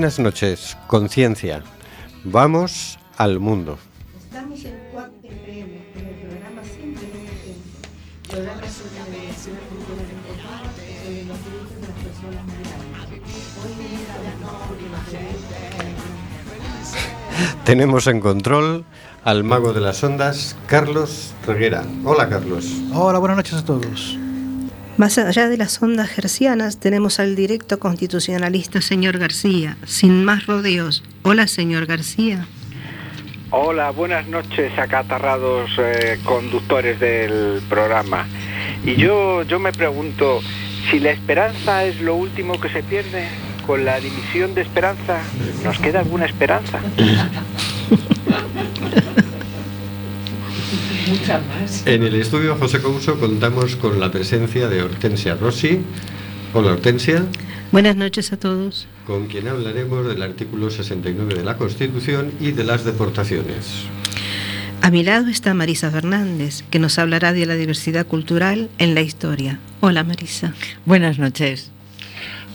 Buenas noches, conciencia. Vamos al mundo. Estamos en Cuac FM, en el programa Simplemente Gente. Programa sobre la medicina cultural en contacto sobre los derechos de las personas migrantes. Hoy viene a hablarnos sobre los derechos Tenemos en control al mago de las ondas, Carlos Reguera. Hola, Carlos. Hola, buenas noches a todos. Más allá de las ondas gercianas, tenemos al directo constitucionalista señor García. Sin más rodeos. Hola, señor García. Hola, buenas noches, acatarrados eh, conductores del programa. Y yo, yo me pregunto, si la esperanza es lo último que se pierde, con la dimisión de esperanza, ¿nos queda alguna esperanza? En el estudio José Couso contamos con la presencia de Hortensia Rossi. Hola, Hortensia. Buenas noches a todos. Con quien hablaremos del artículo 69 de la Constitución y de las deportaciones. A mi lado está Marisa Fernández, que nos hablará de la diversidad cultural en la historia. Hola, Marisa. Buenas noches.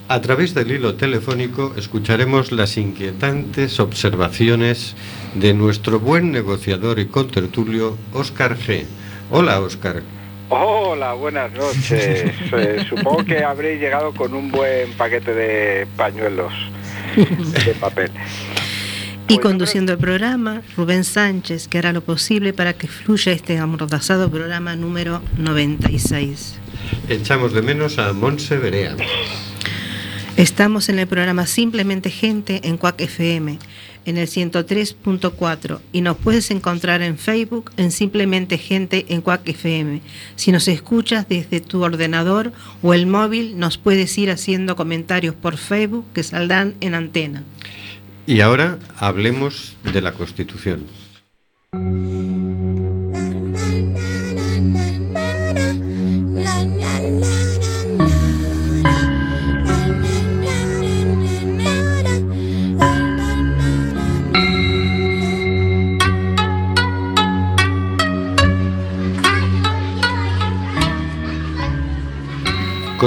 A través del hilo telefónico escucharemos las inquietantes observaciones de nuestro buen negociador y contertulio, Óscar G. Hola, Óscar. Hola, buenas noches. Eh, supongo que habréis llegado con un buen paquete de pañuelos de papel. Y conduciendo el programa, Rubén Sánchez, que hará lo posible para que fluya este amordazado programa número 96. Echamos de menos a Monse Berea. Estamos en el programa Simplemente Gente en Cuac FM, en el 103.4 y nos puedes encontrar en Facebook en Simplemente Gente en Cuac FM. Si nos escuchas desde tu ordenador o el móvil, nos puedes ir haciendo comentarios por Facebook que saldrán en antena. Y ahora hablemos de la Constitución.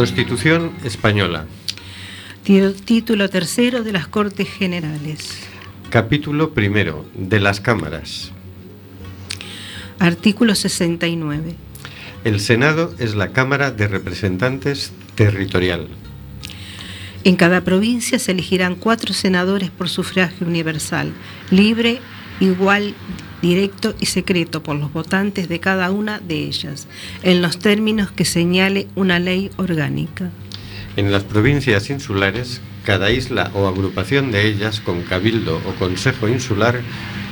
Constitución española. Tí- Título tercero de las Cortes Generales. Capítulo primero de las cámaras. Artículo 69. El Senado es la Cámara de Representantes territorial. En cada provincia se elegirán cuatro senadores por sufragio universal, libre, igual, directo y secreto por los votantes de cada una de ellas, en los términos que señale una ley orgánica. En las provincias insulares, cada isla o agrupación de ellas con cabildo o consejo insular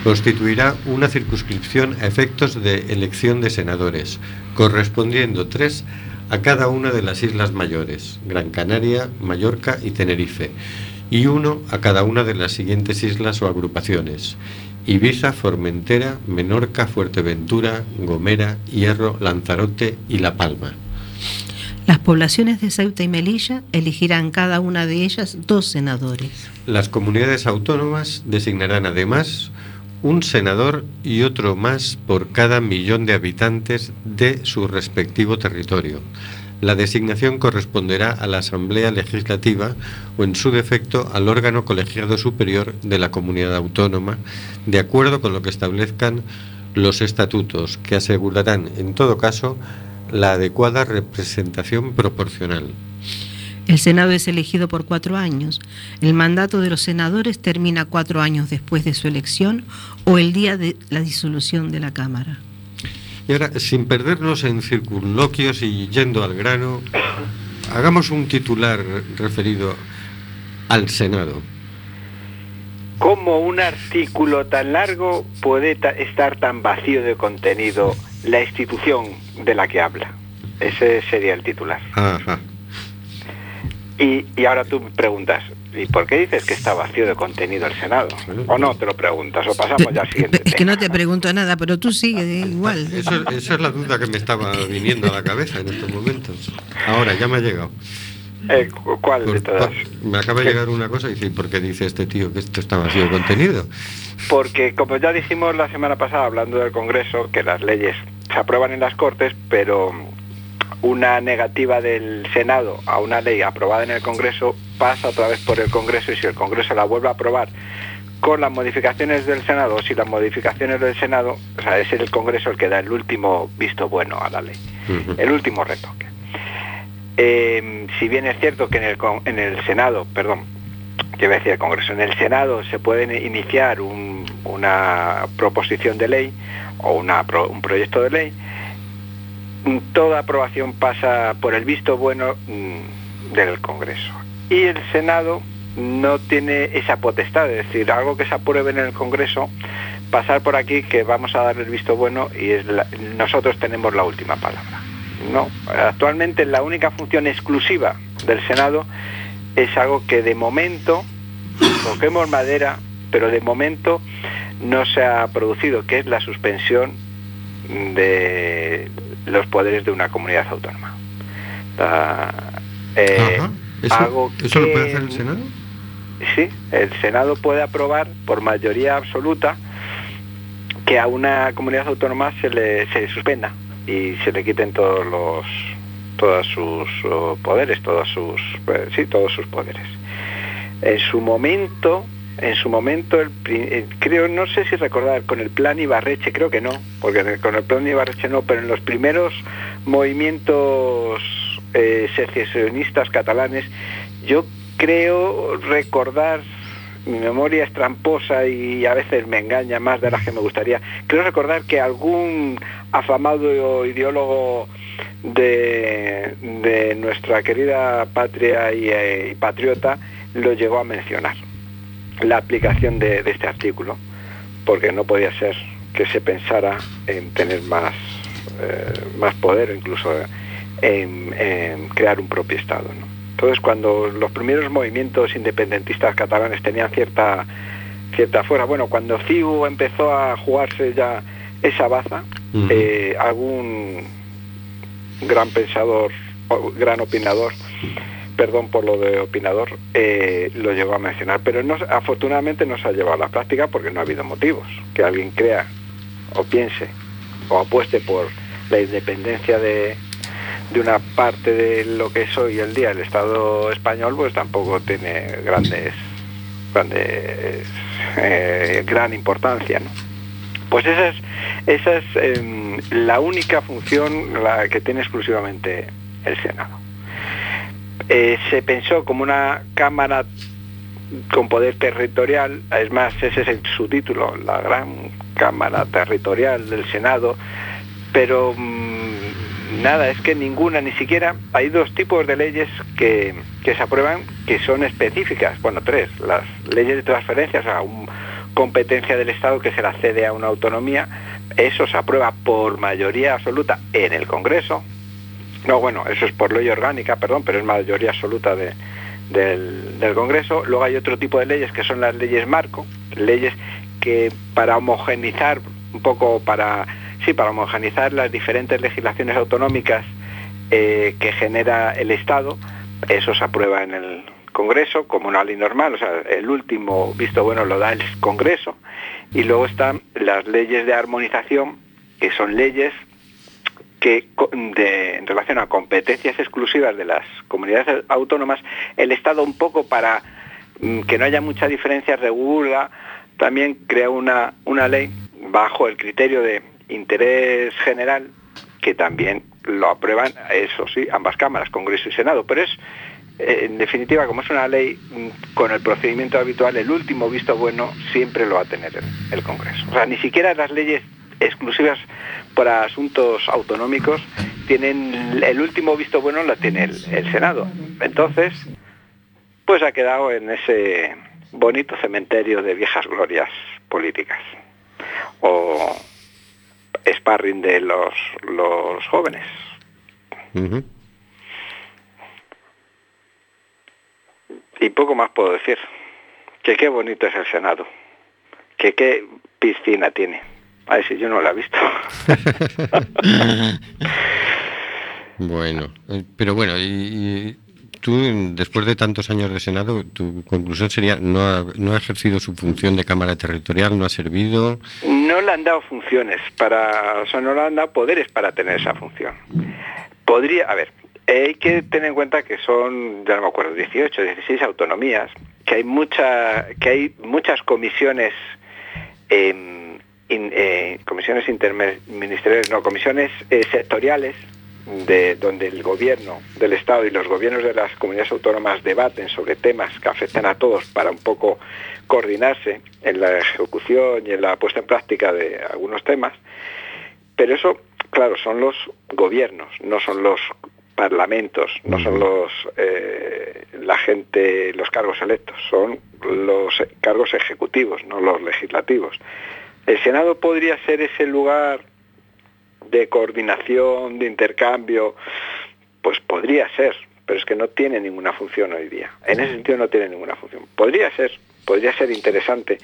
constituirá una circunscripción a efectos de elección de senadores, correspondiendo tres a cada una de las islas mayores, Gran Canaria, Mallorca y Tenerife, y uno a cada una de las siguientes islas o agrupaciones, Ibiza, Formentera, Menorca, Fuerteventura, Gomera, Hierro, Lanzarote y La Palma. Las poblaciones de Ceuta y Melilla elegirán cada una de ellas dos senadores. Las comunidades autónomas designarán además un senador y otro más por cada millón de habitantes de su respectivo territorio. La designación corresponderá a la Asamblea Legislativa o, en su defecto, al órgano colegiado superior de la comunidad autónoma, de acuerdo con lo que establezcan los estatutos, que asegurarán, en todo caso, la adecuada representación proporcional. El Senado es elegido por cuatro años. El mandato de los senadores termina cuatro años después de su elección o el día de la disolución de la Cámara. Y ahora, sin perdernos en circunloquios y yendo al grano, hagamos un titular referido al Senado. ¿Cómo un artículo tan largo puede ta- estar tan vacío de contenido la institución de la que habla? Ese sería el titular. Ajá. Y, y ahora tú me preguntas, ¿y por qué dices que está vacío de contenido el Senado? O no te lo preguntas, o pasamos ya al siguiente Es que no te pregunto nada, pero tú sigue eh, igual. Eso- esa es la duda que me estaba viniendo a la cabeza en estos momentos. Ahora, ya me ha llegado. Eh, cu- ¿Cuál de todas? me acaba de llegar una cosa y dice, ¿por qué dice este tío que esto está vacío de contenido? Porque como ya dijimos la semana pasada hablando del Congreso, que las leyes se aprueban en las Cortes, pero una negativa del Senado a una ley aprobada en el Congreso pasa otra vez por el Congreso y si el Congreso la vuelve a aprobar con las modificaciones del Senado, o si las modificaciones del Senado, o sea, es el Congreso el que da el último visto bueno a la ley, el último retoque. Eh, si bien es cierto que en el, en el Senado, perdón, que decir el Congreso, en el Senado se puede iniciar un- una proposición de ley o una un proyecto de ley, toda aprobación pasa por el visto bueno mm, del Congreso. Y el Senado no tiene esa potestad, es decir, algo que se apruebe en el Congreso, pasar por aquí que vamos a dar el visto bueno y nosotros tenemos la última palabra. No, actualmente la única función exclusiva del Senado es algo que de momento toquemos madera, pero de momento no se ha producido, que es la suspensión de los poderes de una comunidad autónoma. La- eh. ¿Eso, algo ¿Eso lo puede hacer el Senado? Sí, el Senado puede aprobar por mayoría absoluta que a una comunidad autónoma se le se suspenda y se le quiten todos los todos sus oh, poderes, todos sus eh, sí, todos sus poderes. En su momento, en su momento eh, creo no sé si recordar con el plan Ibarreche, creo que no, porque con el plan Ibarreche no, pero en los primeros movimientos eh, secesionistas catalanes yo creo recordar mi memoria es tramposa y a veces me engaña más de las que me gustaría. Creo recordar que algún afamado ideólogo de, de nuestra querida patria y, eh, y patriota lo llegó a mencionar, la aplicación de, de este artículo, porque no podía ser que se pensara en tener más, eh, más poder o incluso en, en crear un propio Estado. ¿no? Entonces, cuando los primeros movimientos independentistas catalanes tenían cierta cierta fuerza, bueno, cuando CIU empezó a jugarse ya esa baza, eh, algún gran pensador, gran opinador, perdón por lo de opinador, eh, lo llegó a mencionar, pero no, afortunadamente no se ha llevado a la práctica porque no ha habido motivos. Que alguien crea o piense o apueste por la independencia de, de una parte de lo que es hoy el día el Estado español, pues tampoco tiene grandes, grandes eh, gran importancia, ¿no? Pues esa es, esa es em, la única función que tiene exclusivamente el Senado. Eh, se pensó como una cámara con poder territorial, es más, ese es el, su título, la gran cámara territorial del Senado, pero mm, nada, es que ninguna, ni siquiera, hay dos tipos de leyes que, que se aprueban que son específicas, bueno, tres, las leyes de transferencias, o sea, competencia del Estado que se la cede a una autonomía, eso se aprueba por mayoría absoluta en el Congreso, no, bueno, eso es por ley orgánica, perdón, pero es mayoría absoluta de- del, del Congreso. Luego hay otro tipo de leyes que son las leyes marco, leyes que para homogenizar un poco, para sí, para homogenizar las diferentes legislaciones autonómicas eh, que genera el Estado, eso se aprueba en el Congreso como una ley normal, o sea, el último visto bueno lo da el Congreso. Y luego están las leyes de armonización, que son leyes que en relación a competencias exclusivas de las comunidades autónomas, el Estado un poco para mm, que no haya mucha diferencia regula, también crea una, una ley bajo el criterio de interés general que también lo aprueban, eso sí, ambas cámaras, Congreso y Senado, pero es, eh, en definitiva, como es una ley mm, con el procedimiento habitual, el último visto bueno siempre lo va a tener el Congreso. O sea, ni siquiera las leyes exclusivas para asuntos autonómicos, tienen el último visto bueno la tiene el, el Senado. Entonces, pues ha quedado en ese bonito cementerio de viejas glorias políticas o sparring de los, los jóvenes. Y poco más puedo decir. Que qué bonito es el Senado. Que qué piscina tiene. A si yo no la he visto. Bueno, eh, pero bueno, y, y tú, después de tantos años de Senado, tu conclusión sería, no ha, no ha ejercido su función de Cámara Territorial, no ha servido. no le han dado funciones para, o sea, no le han dado poderes para tener esa función. Podría, a ver, hay que tener en cuenta que son, ya no me acuerdo, 18, 16 autonomías, que hay mucha, que hay muchas comisiones, in- eh, comisiones interministeriales, no, comisiones eh, sectoriales de donde el gobierno del Estado y los gobiernos de las comunidades autónomas debaten sobre temas que afectan a todos para un poco coordinarse en la ejecución y en la puesta en práctica de algunos temas. Pero eso, claro, son los gobiernos, no son los parlamentos, no son los eh, la gente, los cargos electos, son los cargos ejecutivos, no los legislativos. El Senado podría ser ese lugar de coordinación, de intercambio, pues podría ser, pero es que no tiene ninguna función hoy día. En ese sentido no tiene ninguna función. Podría ser, podría ser interesante,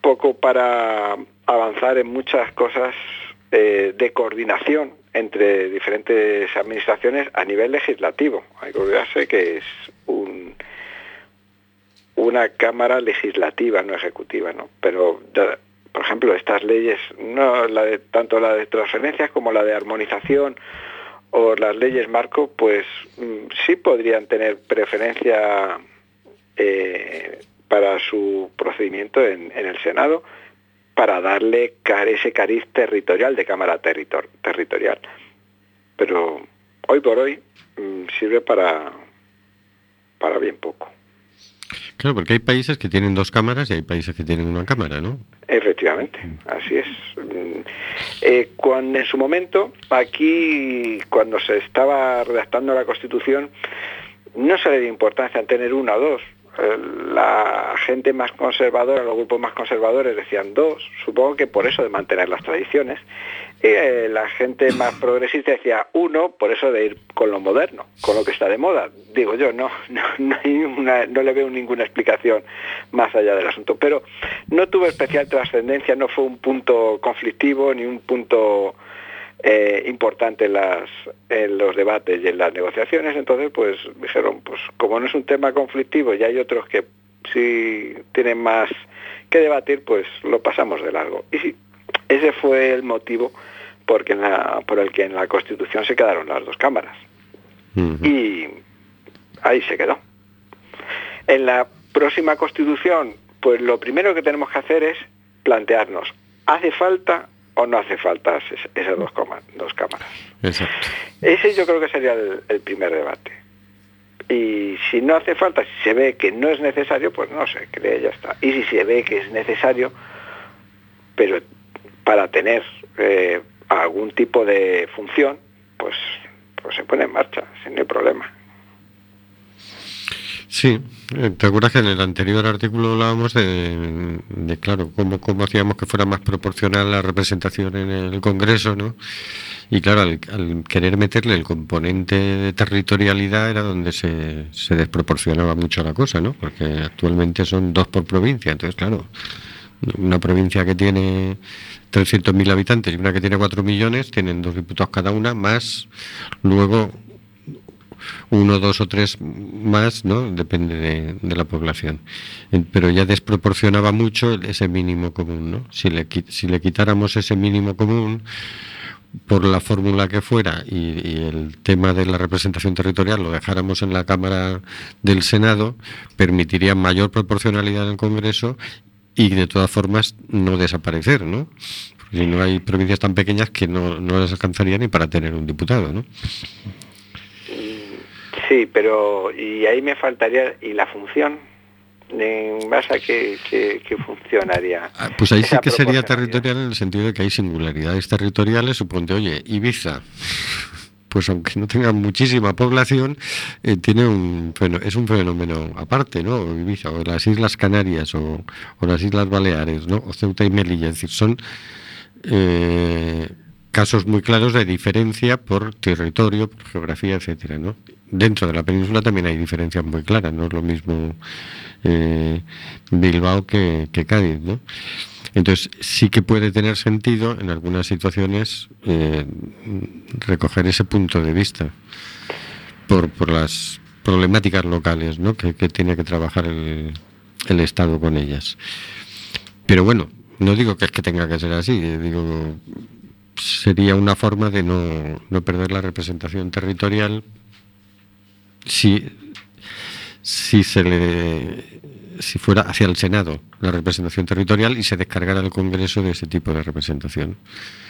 poco para avanzar en muchas cosas eh, de coordinación entre diferentes administraciones a nivel legislativo. Hay que olvidarse que es un, una cámara legislativa, no ejecutiva, ¿no? Pero por ejemplo, estas leyes, no la de, tanto la de transferencias como la de armonización o las leyes marco, pues mm, sí podrían tener preferencia eh, para su procedimiento en, en el Senado para darle car- ese cariz territorial de Cámara territor- Territorial. Pero hoy por hoy mm, sirve para, para bien poco. Claro, porque hay países que tienen dos cámaras y hay países que tienen una cámara, ¿no? Efectivamente, así es. Mm, eh, cuando en su momento, aquí, cuando se estaba redactando la Constitución, no se le dio importancia en tener una o dos. Eh, La gente más conservadora, los grupos más conservadores decían dos, supongo que por eso de mantener las tradiciones. Eh, la gente más progresista decía uno, por eso de ir con lo moderno, con lo que está de moda. Digo yo, no, no, no, hay una- no le veo ninguna explicación más allá del asunto. Pero no tuvo especial trascendencia, no fue un punto conflictivo ni un punto eh, importante en, las, en los debates y en las negociaciones. Entonces, pues dijeron, pues como no es un tema conflictivo y hay otros que sí tienen más que debatir, pues lo pasamos de largo. Y sí, ese fue el motivo porque en la- por el que en la Constitución se quedaron las dos cámaras. Y ahí se quedó. En la próxima Constitución, pues lo primero que tenemos que hacer es plantearnos, ¿hace falta o no hace falta es- esas dos, coma- dos cámaras? Exacto. Ese yo creo que sería el, el primer debate. Y si no hace falta, si se ve que no es necesario, pues no se cree, ya está. Y si se ve que es necesario, pero para tener eh, algún tipo de función, pues, pues se pone en marcha, sin ningún problema. Sí, eh, ¿te acuerdas que en el anterior artículo hablábamos de, de, claro, cómo, cómo hacíamos que fuera más proporcional la representación en el Congreso, ¿no? Y claro, al, al querer meterle el componente de territorialidad era donde se, se desproporcionaba mucho la cosa, ¿no? Porque actualmente son dos por provincia, entonces, claro, una provincia que tiene 300.000 habitantes y una que tiene 4 millones, tienen dos diputados cada una, más luego uno, dos o tres más, ¿no? Depende de, la población. Pero ya desproporcionaba mucho ese mínimo común, ¿no? Si le, si le quitáramos ese mínimo común por la fórmula que fuera y el tema de la representación territorial lo dejáramos en la Cámara del Senado, permitiría mayor proporcionalidad en el Congreso y de todas formas no desaparecer, ¿no? Porque si no hay provincias tan pequeñas que no, no les alcanzaría ni para tener un diputado, ¿no? Sí, pero y ahí me faltaría, ¿y la función? ¿En base a qué, qué- qué funcionaría? Ah, Pues ahí sí que sería territorial en el sentido de que hay singularidades territoriales. Suponte, oye, Ibiza, pues aunque no tenga muchísima población, eh, tiene un es un fenómeno aparte, ¿no? O las Islas Canarias, o, o las Islas Baleares, ¿no? O Ceuta y Melilla. Es decir, son eh, casos muy claros de diferencia por territorio, por geografía, etcétera, ¿no? Dentro de la península también hay diferencias muy claras, no es lo mismo eh, Bilbao que, que Cádiz, ¿no? Entonces sí que puede tener sentido en algunas situaciones eh, recoger ese punto de vista por, por las problemáticas locales, ¿no? Que, que tiene que trabajar el, el Estado con ellas. Pero bueno, no digo que es que tenga que ser así, eh, digo sería una forma de no, no perder la representación territorial si, si se le si fuera hacia el Senado la representación territorial y se descargara el Congreso de ese tipo de representación.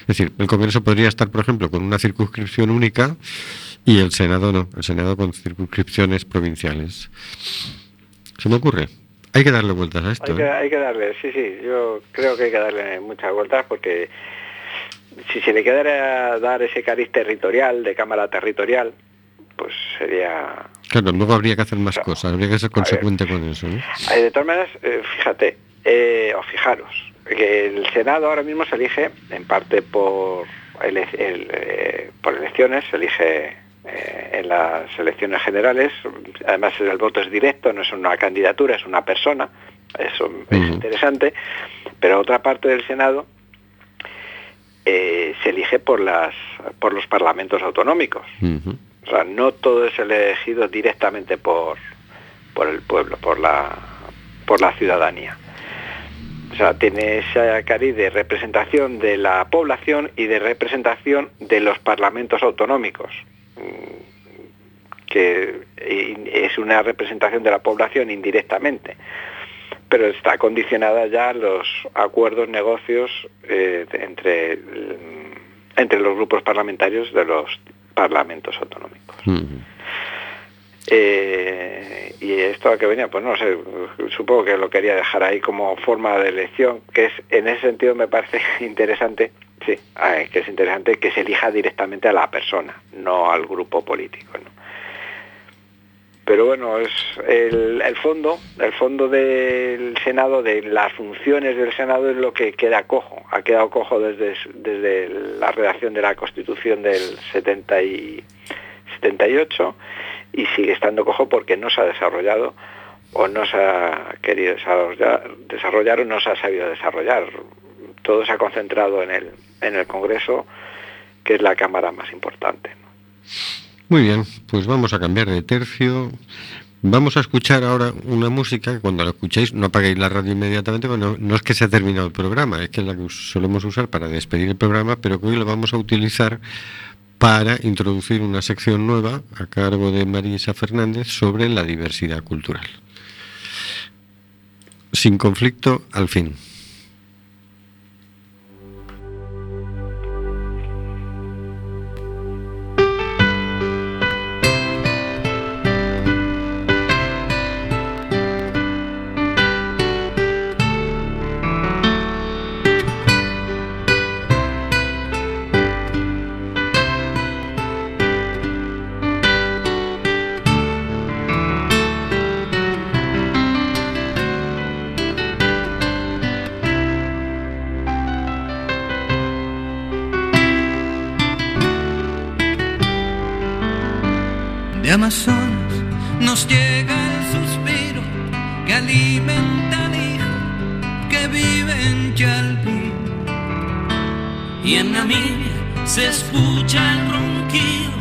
Es decir, el Congreso podría estar, por ejemplo, con una circunscripción única y el Senado no, el Senado con circunscripciones provinciales. ¿Se me ocurre? Hay que darle vueltas a esto. Hay que, ¿eh? hay que darle, sí, sí, yo creo que hay que darle muchas vueltas porque si se le quedara dar ese cariz territorial, de cámara territorial, pues sería... Claro, luego habría que hacer más cosas, habría que ser ver. consecuente con eso. ¿no? Eh, De todas maneras, eh, fíjate, eh, o fijaros, que el Senado ahora mismo se elige en parte por, ele- el, eh, por elecciones, se elige eh, en las elecciones generales, además el voto es directo, no es una candidatura, es una persona, eso es interesante, pero otra parte del Senado eh, se elige por, las, por los parlamentos autonómicos. O sea, no todo es elegido directamente por, por el pueblo, por la, por la ciudadanía. O sea, tiene esa cariz de representación de la población y de representación de los parlamentos autonómicos, mm, que i- es una representación de la población indirectamente, pero está condicionada ya a los acuerdos, negocios eh, entre, mm, entre los grupos parlamentarios de los parlamentos autonómicos. Eh, y esto a que venía, pues no sé, supongo que lo quería dejar ahí como forma de elección, que es en ese sentido me parece interesante, sí, ah, que es interesante que se elija directamente a la persona, no al grupo político. ¿no? Pero bueno, es el, fondo, el fondo del Senado, de las funciones del Senado es lo que queda cojo, ha quedado cojo desde, desde la redacción de la Constitución del 70 y 78 y sigue estando cojo porque no se ha desarrollado o no se ha querido desarrollar, o no se ha sabido desarrollar. Todo se ha concentrado en el, en el Congreso, que es la Cámara más importante. Muy bien, pues vamos a cambiar de tercio. Vamos a escuchar ahora una música que cuando la escuchéis no apaguéis la radio inmediatamente, bueno, no es que se ha terminado el programa, es que es la que solemos usar para despedir el programa, pero que hoy lo vamos a utilizar para introducir una sección nueva a cargo de Marisa Fernández sobre la diversidad cultural. Sin conflicto al fin. Alimenta que vive en Chalpín. Y en Namibia se escucha el ronquido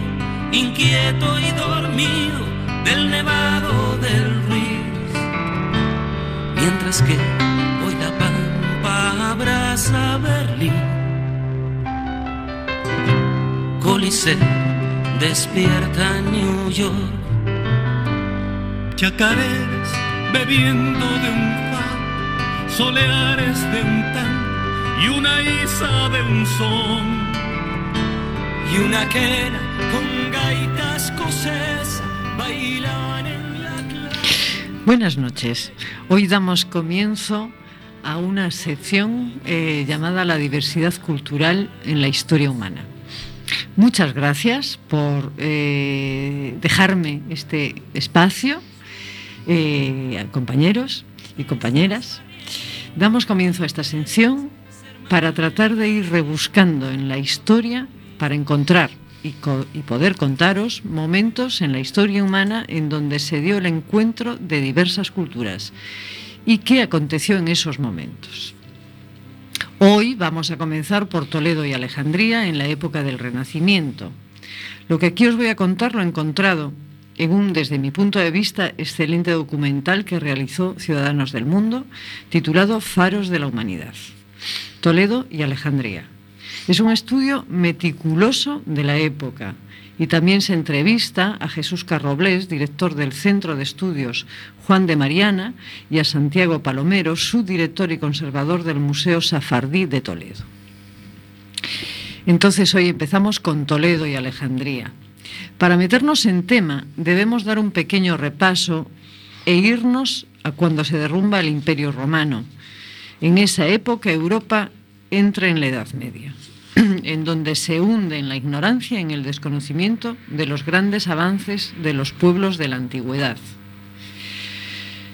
inquieto y dormido del nevado del Ruiz. Mientras que hoy la pampa abraza Berlín. Coliseo despierta New York. Chacareras bebiendo de un far, soleares de un tan y una isa de un son. Y una quena con gaitas escocesa bailan en la. Buenas noches. Hoy damos comienzo a una sección eh, llamada La diversidad cultural en la historia humana. Muchas gracias por eh, dejarme este espacio, eh, compañeros y compañeras. Damos comienzo a esta sección para tratar de ir rebuscando en la historia para encontrar y, y poder contaros momentos en la historia humana en donde se dio el encuentro de diversas culturas y qué aconteció en esos momentos. Hoy vamos a comenzar por Toledo y Alejandría en la época del Renacimiento. Lo que aquí os voy a contar lo he encontrado en un, desde mi punto de vista, excelente documental que realizó Ciudadanos del Mundo, titulado Faros de la Humanidad. Toledo y Alejandría. Es un estudio meticuloso de la época y también se entrevista a Jesús Carroblés, director del Centro de Estudios Juan de Mariana, y a Santiago Palomero, subdirector y conservador del Museo Safardí de Toledo. Entonces hoy empezamos con Toledo y Alejandría. Para meternos en tema debemos dar un pequeño repaso e irnos a cuando se derrumba el Imperio Romano. En esa época Europa entra en la Edad Media, en donde se hunde en la ignorancia y en el desconocimiento de los grandes avances de los pueblos de la antigüedad.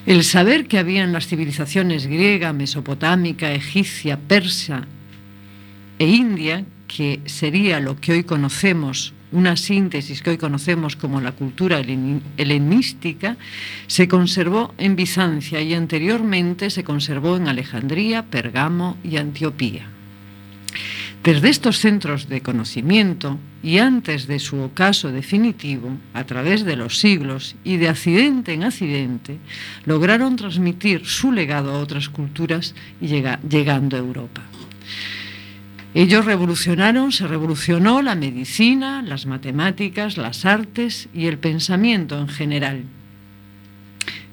El saber que había en las civilizaciones griega, mesopotámica, egipcia, persa e india, que sería lo que hoy conocemos, una síntesis que hoy conocemos como la cultura helen- helenística, se conservó en Bizancia y anteriormente se conservó en Alejandría, Pergamo y Antioquía. Desde estos centros de conocimiento y antes de su ocaso definitivo, a través de los siglos y de accidente en accidente, lograron transmitir su legado a otras culturas y llega- llegando a Europa. Ellos revolucionaron, se revolucionó la medicina, las matemáticas, las artes y el pensamiento en general.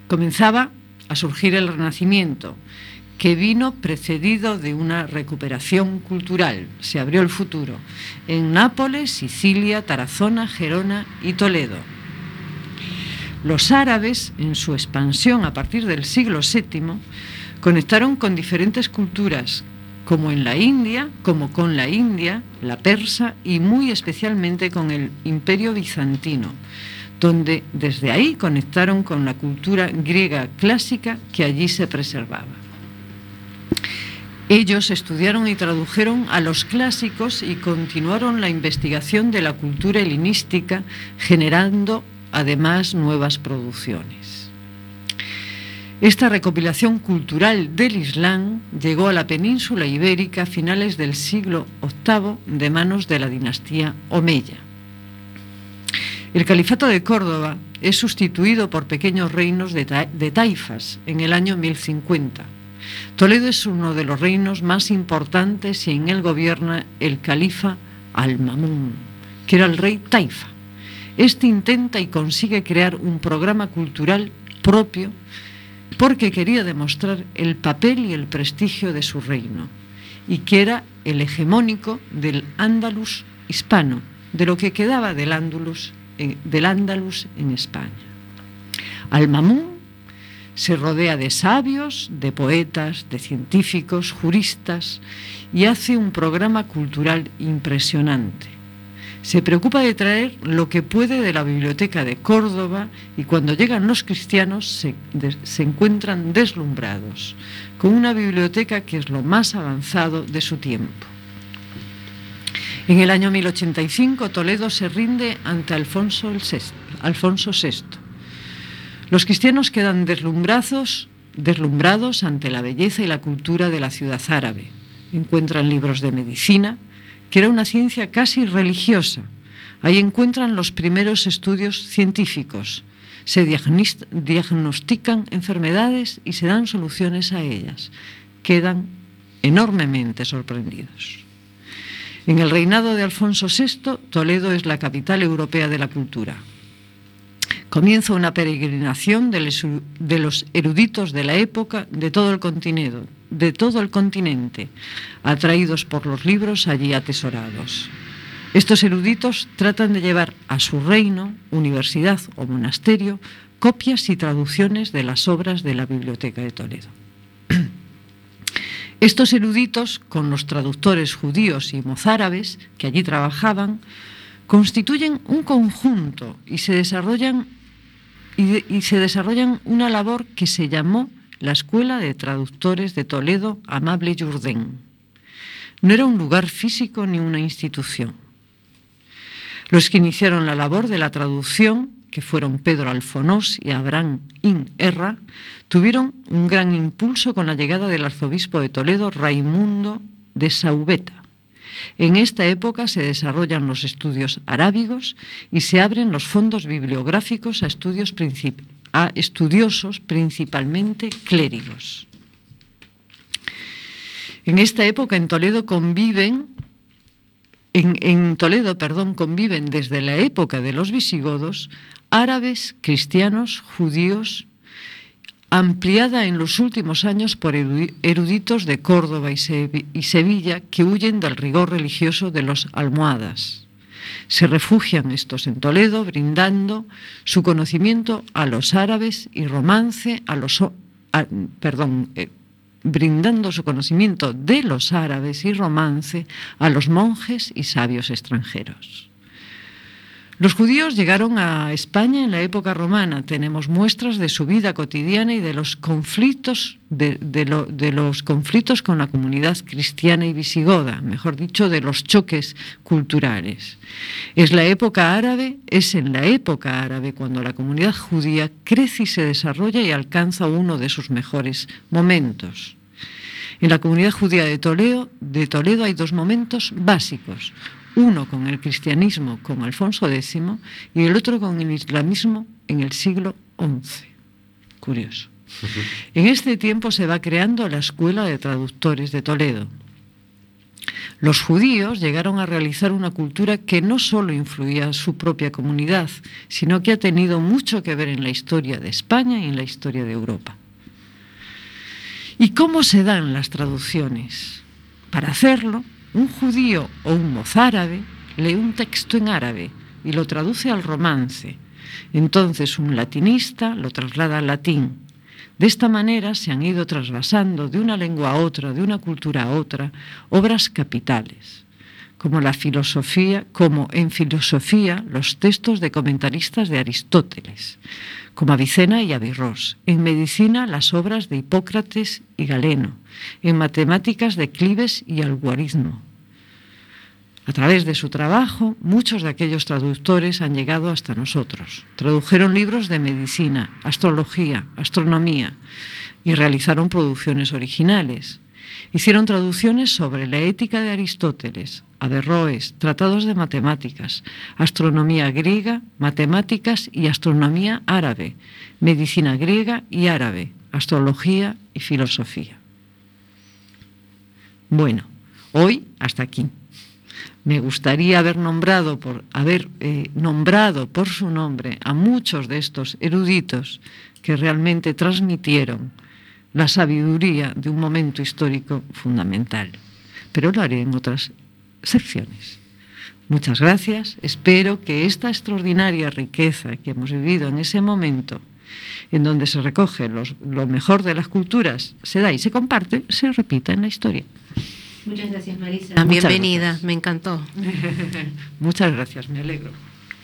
Comenzaba a surgir el Renacimiento, que vino precedido de una recuperación cultural. Se abrió el futuro en Nápoles, Sicilia, Tarazona, Gerona y Toledo. Los árabes, en su expansión a partir del siglo VII, conectaron con diferentes culturas, como en la India, como con la India, la persa y muy especialmente con el imperio bizantino, donde desde ahí conectaron con la cultura griega clásica que allí se preservaba. Ellos estudiaron y tradujeron a los clásicos y continuaron la investigación de la cultura helenística, generando además nuevas producciones. Esta recopilación cultural del Islam llegó a la península ibérica a finales del siglo VIII de manos de la dinastía Omeya. El califato de Córdoba es sustituido por pequeños reinos de, ta de taifas en el año 1050. Toledo es uno de los reinos más importantes y en él gobierna el califa Al-Mamun, que era el rey taifa. Este intenta y consigue crear un programa cultural propio porque quería demostrar el papel y el prestigio de su reino y que era el hegemónico del Andalus hispano, de lo que quedaba del Andalus, eh, del Andalus en España. Al-Mamun se rodea de sabios, de poetas, de científicos, juristas y hace un programa cultural impresionante. Se preocupa de traer lo que puede de la biblioteca de Córdoba y cuando llegan los cristianos se, se encuentran deslumbrados con una biblioteca que es lo más avanzado de su tiempo. En el año 1085 Toledo se rinde ante Alfonso, VI, Alfonso VI. Los cristianos quedan deslumbrados, deslumbrados ante la belleza y la cultura de la ciudad árabe. Encuentran libros de medicina, que era una ciencia casi religiosa. Ahí encuentran los primeros estudios científicos. Se diagnostican enfermedades y se dan soluciones a ellas. Quedan enormemente sorprendidos. En el reinado de Alfonso VI, Toledo es la capital europea de la cultura. Comienza una peregrinación de los eruditos de la época de todo el continente, de todo el continente, atraídos por los libros allí atesorados. Estos eruditos tratan de llevar a su reino, universidad o monasterio copias y traducciones de las obras de la Biblioteca de Toledo. Estos eruditos, con los traductores judíos y mozárabes que allí trabajaban, constituyen un conjunto y se desarrollan, y, se desarrollan una labor que se llamó la Escuela de Traductores de Toledo Amable Jourdain. No era un lugar físico ni una institución. Los que iniciaron la labor de la traducción, que fueron Pedro Alfonós y Abraham In Erra, tuvieron un gran impulso con la llegada del arzobispo de Toledo, Raimundo de Saubeta. En esta época se desarrollan los estudios arábigos y se abren los fondos bibliográficos a, estudios estudiosos, principalmente clérigos. En esta época en Toledo conviven en, en Toledo, perdón, conviven desde la época de los visigodos árabes, cristianos, judíos, ampliada en los últimos años por erudi- eruditos de Córdoba y, Sevi- y Sevilla que huyen del rigor religioso de los almohadas. Se refugian estos en Toledo brindando su conocimiento a los árabes y romance a los perdón, eh, brindando su conocimiento de los árabes y romance a los monjes y sabios extranjeros. Los judíos llegaron a España en la época romana. Tenemos muestras de su vida cotidiana y de los conflictos de, de lo- de los conflictos con la comunidad cristiana y visigoda, mejor dicho, de los choques culturales. Es la época árabe, es en la época árabe cuando la comunidad judía crece y se desarrolla y alcanza uno de sus mejores momentos. En la comunidad judía de Toledo hay dos momentos básicos. Uno con el cristianismo con Alfonso X y el otro con el islamismo en el siglo XI. Curioso. En este tiempo se va creando la Escuela de Traductores de Toledo. Los judíos llegaron a realizar una cultura que no solo influía en su propia comunidad, sino que ha tenido mucho que ver en la historia de España y en la historia de Europa. ¿Y cómo se dan las traducciones? Para hacerlo, un judío o un mozárabe lee un texto en árabe y lo traduce al romance. Entonces un latinista lo traslada al latín. De esta manera se han ido trasvasando de una lengua a otra, de una cultura a otra, obras capitales, como la filosofía, como en filosofía los textos de comentaristas de Aristóteles, como Avicena y Averroes, en medicina las obras de Hipócrates y Galeno, en matemáticas de Clives y Algoritmo. A través de su trabajo, muchos de aquellos traductores han llegado hasta nosotros. Tradujeron libros de medicina, astrología, astronomía y realizaron producciones originales. Hicieron traducciones sobre la ética de Aristóteles, Averroes, tratados de matemáticas, astronomía griega, matemáticas y astronomía árabe, medicina griega y árabe, astrología y filosofía. Bueno, hoy hasta aquí. Me gustaría haber nombrado por haber eh, nombrado por su nombre a muchos de estos eruditos que realmente transmitieron la sabiduría de un momento histórico fundamental. Pero lo haré en otras secciones. Muchas gracias. Espero que esta extraordinaria riqueza que hemos vivido en ese momento, en donde se recoge los- lo mejor de las culturas, se da y se comparte, se repita en la historia. Muchas gracias, Marisa. Muchas Bienvenida, gracias. me encantó. Muchas gracias, me alegro.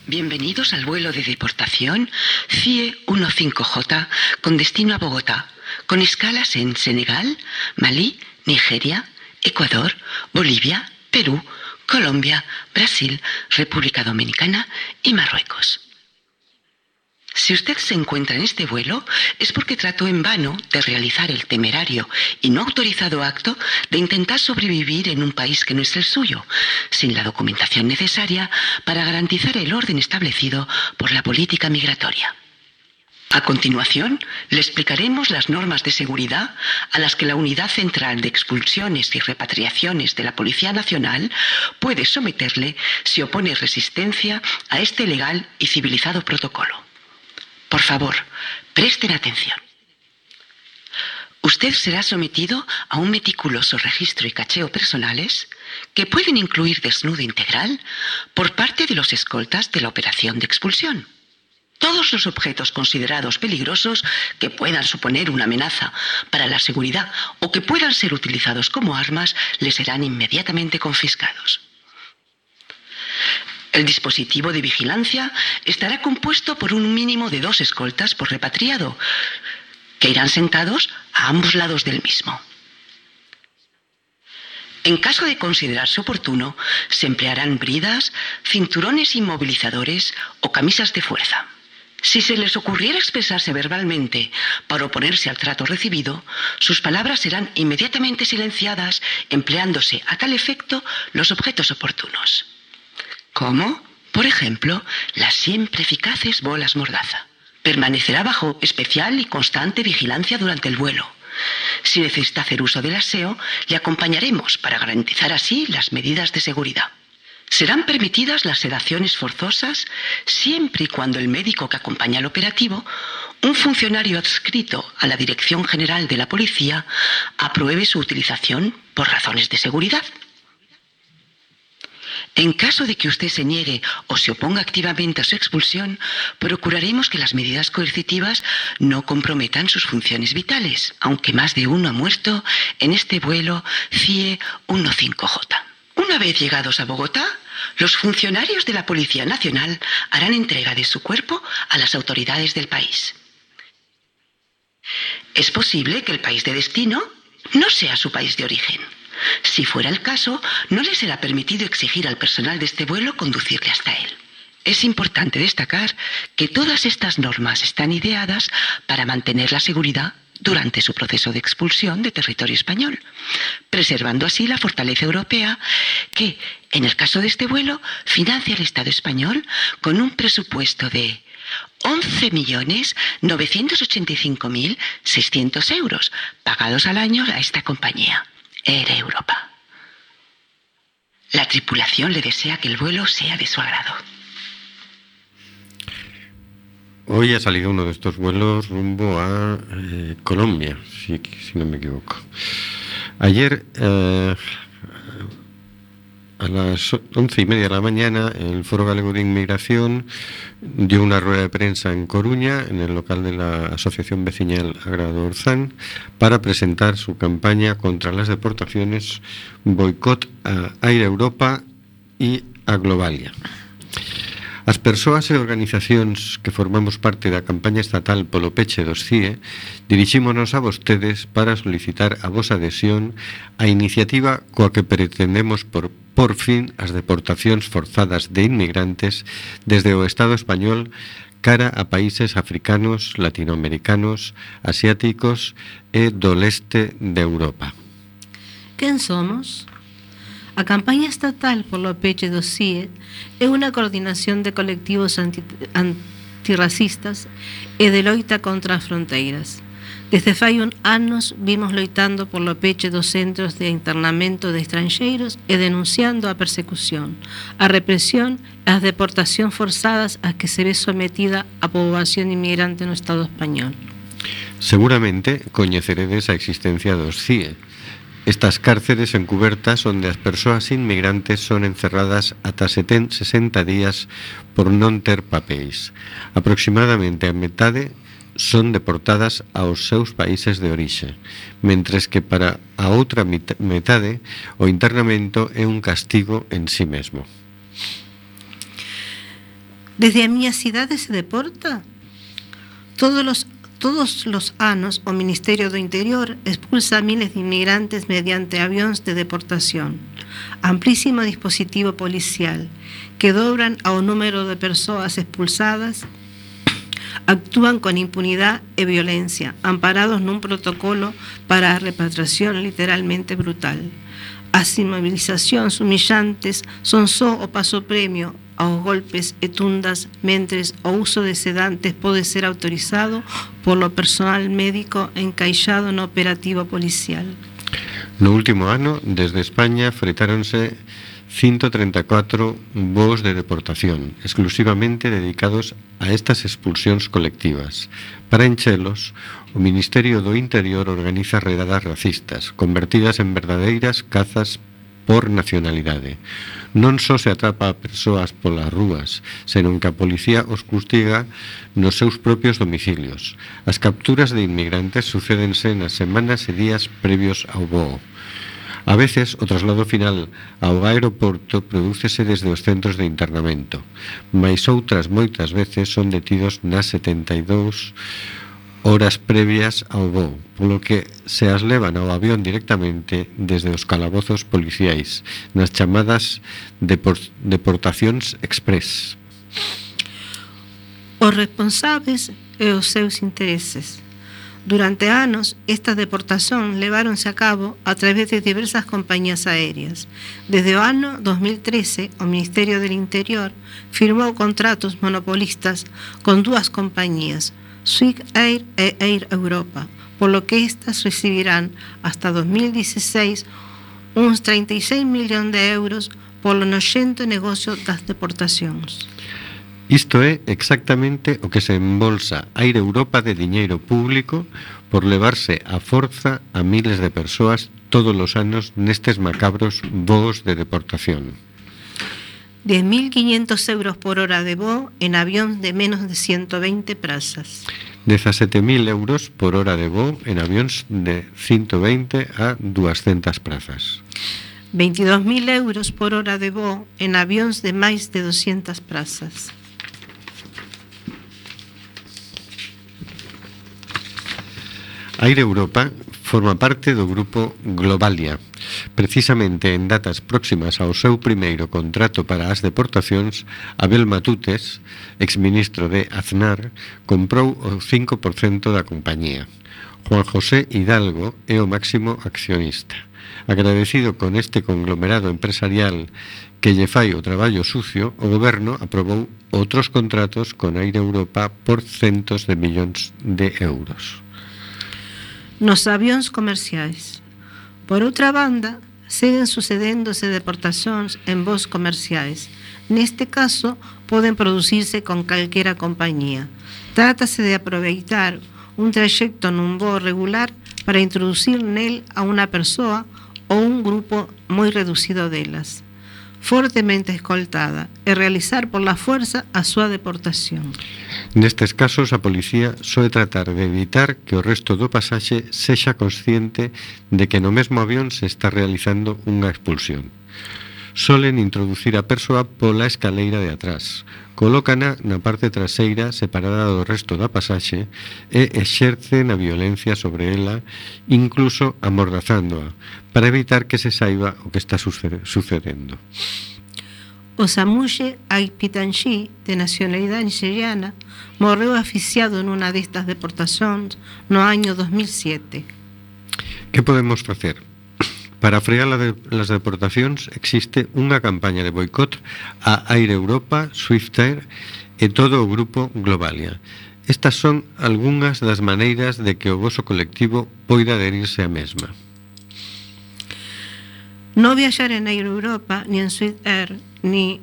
Bienvenidos al vuelo de deportación CIE 15J con destino a Bogotá, con escalas en Senegal, Malí, Nigeria, Ecuador, Bolivia, Perú, Colombia, Brasil, República Dominicana y Marruecos. Si usted se encuentra en este vuelo es porque trató en vano de realizar el temerario y no autorizado acto de intentar sobrevivir en un país que no es el suyo, sin la documentación necesaria para garantizar el orden establecido por la política migratoria. A continuación, le explicaremos las normas de seguridad a las que la Unidad Central de Expulsiones y Repatriaciones de la Policía Nacional puede someterle si opone resistencia a este legal y civilizado protocolo. Por favor, presten atención. Usted será sometido a un meticuloso registro y cacheo personales que pueden incluir desnudo integral por parte de los escoltas de la operación de expulsión. Todos los objetos considerados peligrosos que puedan suponer una amenaza para la seguridad o que puedan ser utilizados como armas les serán inmediatamente confiscados. El dispositivo de vigilancia estará compuesto por un mínimo de dos escoltas por repatriado, que irán sentados a ambos lados del mismo. En caso de considerarse oportuno, se emplearán bridas, cinturones inmovilizadores o camisas de fuerza. Si se les ocurriera expresarse verbalmente para oponerse al trato recibido, sus palabras serán inmediatamente silenciadas empleándose a tal efecto los objetos oportunos. ¿Cómo? Por ejemplo, las siempre eficaces bolas mordaza. Permanecerá bajo especial y constante vigilancia durante el vuelo. Si necesita hacer uso del aseo, le acompañaremos para garantizar así las medidas de seguridad. Serán permitidas las sedaciones forzosas siempre y cuando el médico que acompaña al operativo, un funcionario adscrito a la Dirección General de la Policía, apruebe su utilización por razones de seguridad. En caso de que usted se niegue o se oponga activamente a su expulsión, procuraremos que las medidas coercitivas no comprometan sus funciones vitales, aunque más de uno ha muerto en este vuelo CIE 15J. Una vez llegados a Bogotá, los funcionarios de la Policía Nacional harán entrega de su cuerpo a las autoridades del país. Es posible que el país de destino no sea su país de origen. Si fuera el caso, no le será permitido exigir al personal de este vuelo conducirle hasta él. Es importante destacar que todas estas normas están ideadas para mantener la seguridad durante su proceso de expulsión de territorio español, preservando así la fortaleza europea que, en el caso de este vuelo, financia el Estado español con un presupuesto de 11.985.600 euros pagados al año a esta compañía, Air Europa. La tripulación le desea que el vuelo sea de su agrado. Hoy ha salido uno de estos vuelos rumbo a eh, Colombia, si, no me equivoco. Ayer, eh, a las once y media de la mañana, el Foro Galego de Inmigración dio una rueda de prensa en Coruña, en el local de la Asociación Veciñal Agrado Orzán, para presentar su campaña contra las deportaciones, boicot a Aire Europa y a Globalia. As persoas e organizacións que formamos parte da campaña estatal polo peche dos CIE dirixímonos a vostedes para solicitar a vosa adhesión á iniciativa coa que pretendemos por por fin as deportacións forzadas de inmigrantes desde o Estado español cara a países africanos, latinoamericanos, asiáticos e do leste de Europa. Quen somos? A campaña estatal por lo peche do CIE é unha coordinación de colectivos anti, antirracistas e de loita contra as fronteiras. Desde fai un vimos loitando por lo peche dos centros de internamento de estranxeiros e denunciando a persecución, a represión e as deportacións forzadas a que se ve sometida a poboación inmigrante no Estado español. Seguramente coñeceredes a existencia dos CIE, Estas cárceres encubertas onde as persoas inmigrantes son encerradas ata 70, 60 días por non ter papéis. Aproximadamente a metade son deportadas aos seus países de orixe, mentres que para a outra metade o internamento é un castigo en sí mesmo. Desde a miña cidade se deporta? Todos os Todos los anos o Ministerio do Interior expulsa a miles de inmigrantes mediante avións de deportación. Amplísimo dispositivo policial que dobran ao número de persoas expulsadas actúan con impunidad e violencia, amparados nun protocolo para a repatriación literalmente brutal. As inmovilizacións humillantes son só o paso premio aos golpes e tundas mentres o uso de sedantes pode ser autorizado polo personal médico encaixado no operativo policial. No último ano, desde España, fretáronse 134 voos de deportación, exclusivamente dedicados a estas expulsións colectivas. Para enchelos, o Ministerio do Interior organiza redadas racistas, convertidas en verdadeiras cazas por nacionalidade. Non só se atrapa a persoas polas rúas, senón que a policía os custiga nos seus propios domicilios. As capturas de inmigrantes sucédense nas semanas e días previos ao voo. A veces, o traslado final ao aeroporto prodúcese desde os centros de internamento, mas outras moitas veces son detidos nas 72 horas previas ao voo, polo que se as levan ao avión directamente desde os calabozos policiais, nas chamadas depor deportacións express. Os responsables e os seus intereses. Durante anos, estas deportación leváronse a cabo a través de diversas compañías aéreas. Desde o ano 2013, o Ministerio del Interior firmou contratos monopolistas con dúas compañías, Swiss Air e Air Europa, por lo que estas recibirán hasta 2016 uns 36 millóns de euros polo noxento negocio das deportacións. Isto é exactamente o que se embolsa Aire Europa de diñeiro público por levarse a forza a miles de persoas todos os anos nestes macabros voos de deportación. 10.500 euros por hora de voo en avións de menos de 120 prazas. 17.000 euros por hora de voo en avións de 120 a 200 prazas. 22.000 euros por hora de voo en avións de máis de 200 prazas. Aire Europa Forma parte do grupo Globalia. Precisamente en datas próximas ao seu primeiro contrato para as deportacións, Abel Matutes, exministro de Aznar, comprou o 5% da compañía. Juan José Hidalgo é o máximo accionista. Agradecido con este conglomerado empresarial que lle fai o traballo sucio, o goberno aprobou outros contratos con Aire Europa por centos de millóns de euros. Nos avións comerciais. Por outra banda, seguen sucedéndose deportacións en voos comerciais. Neste caso, poden producirse con calquera compañía. Trátase de aproveitar un traxecto nun voo regular para introducir nel a unha persoa ou un grupo moi reducido delas, fortemente escoltada e realizar por la fuerza a súa deportación. Nestes casos, a policía soe tratar de evitar que o resto do pasaxe sexa consciente de que no mesmo avión se está realizando unha expulsión. Solen introducir a persoa pola escaleira de atrás, colócana na parte traseira separada do resto da pasaxe e exercen a violencia sobre ela, incluso amordazándoa, para evitar que se saiba o que está sucedendo. O Samuxe Aipitanxi, de nacionalidade nigeriana, morreu asfixiado nunha destas deportacións no año 2007. Que podemos facer? Para frear de, as deportacións existe unha campaña de boicot a Aire Europa, Swift Air e todo grupo Globalia. Estas son algunhas das maneiras de que o voso colectivo poida adherirse a mesma. No viaxar en Aire Europa ni en Swift Air ni,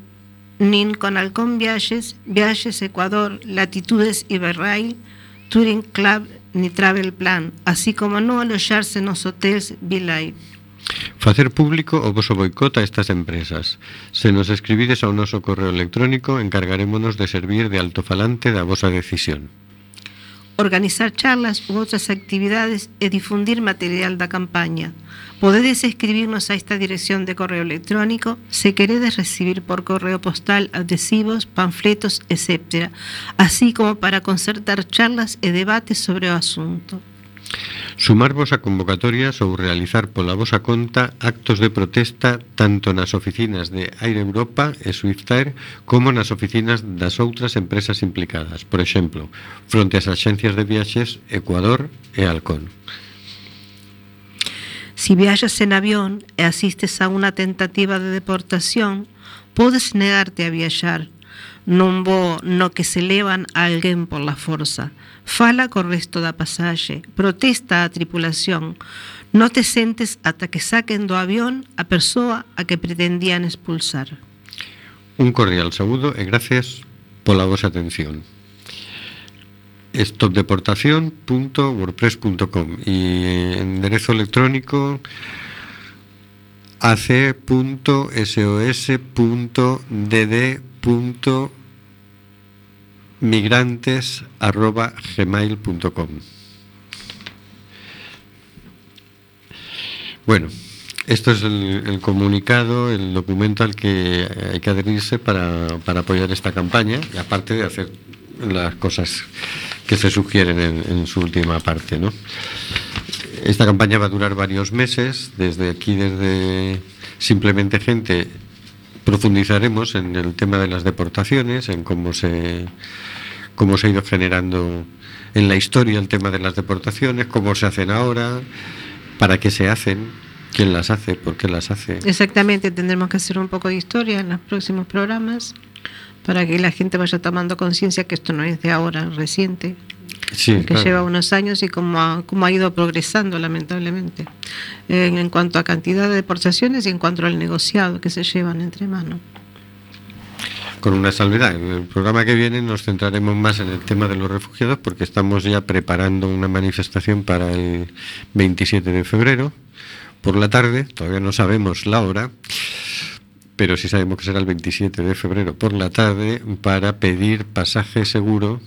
nin con Halcón Viajes, Viajes Ecuador, Latitudes Iberrail, Touring Club ni Travel Plan, así como non aloxarse nos hotéis Vilive. Facer público o voso boicot a estas empresas. Se nos escribides ao noso correo electrónico, encargarémonos de servir de altofalante da vosa decisión. Organizar charlas u outras actividades e difundir material da campaña. Podedes escribirnos a esta dirección de correo electrónico se queredes recibir por correo postal adhesivos, panfletos, etc., así como para concertar charlas e debates sobre o asunto. Sumarvos a convocatorias ou realizar pola vosa conta actos de protesta tanto nas oficinas de Air Europa e Swiftair como nas oficinas das outras empresas implicadas, por exemplo, fronte ás axencias de viaxes Ecuador e Alcón. Si viaxas en avión e asistes a unha tentativa de deportación, podes negarte a viaxar Non voo no que se levan a alguén por la forza. Fala co resto da pasaxe, protesta a tripulación. Non te sentes ata que saquen do avión a persoa a que pretendían expulsar. Un cordial saúdo e gracias pola vosa atención stopdeportación.wordpress.com y enderezo electrónico ac.sos.dd.migrantes.gmail.com Bueno, esto es el, el comunicado, el documento al que hay que adherirse para, para apoyar esta campaña, y aparte de hacer las cosas que se sugieren en, en su última parte, ¿no? Esta campaña va a durar varios meses. Desde aquí, desde Simplemente Gente, profundizaremos en el tema de las deportaciones, en cómo se, cómo se ha ido generando en la historia el tema de las deportaciones, cómo se hacen ahora, para qué se hacen, quién las hace, por qué las hace. Exactamente, tendremos que hacer un poco de historia en los próximos programas para que la gente vaya tomando conciencia que esto no es de ahora, reciente, Sí, que claro. lleva unos años y cómo ha, cómo ha ido progresando lamentablemente en, en cuanto a cantidad de deportaciones y en cuanto al negociado que se llevan entre manos. Con una salvedad, en el programa que viene nos centraremos más en el tema de los refugiados porque estamos ya preparando una manifestación para el 27 de febrero por la tarde, todavía no sabemos la hora, pero sí sabemos que será el 27 de febrero por la tarde para pedir pasaje seguro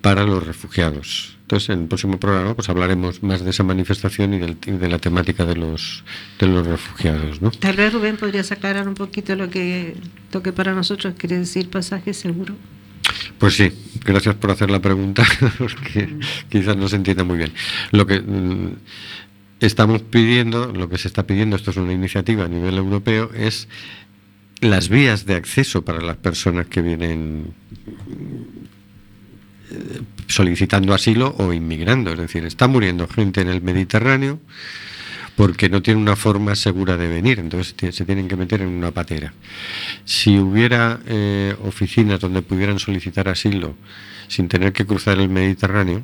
para los refugiados. Entonces, en el próximo programa pues hablaremos más de esa manifestación y, del- y de la temática de los de los refugiados, ¿no? Tal vez Rubén podrías aclarar un poquito lo que, lo que para nosotros quiere decir pasaje seguro. Pues sí, gracias por hacer la pregunta, porque quizás no se entienda muy bien. Lo que mm, estamos pidiendo, lo que se está pidiendo, esto es una iniciativa a nivel europeo, es las vías de acceso para las personas que vienen solicitando asilo o inmigrando. Es decir, está muriendo gente en el Mediterráneo porque no tiene una forma segura de venir, entonces se tienen que meter en una patera. Si hubiera eh, oficinas donde pudieran solicitar asilo sin tener que cruzar el Mediterráneo,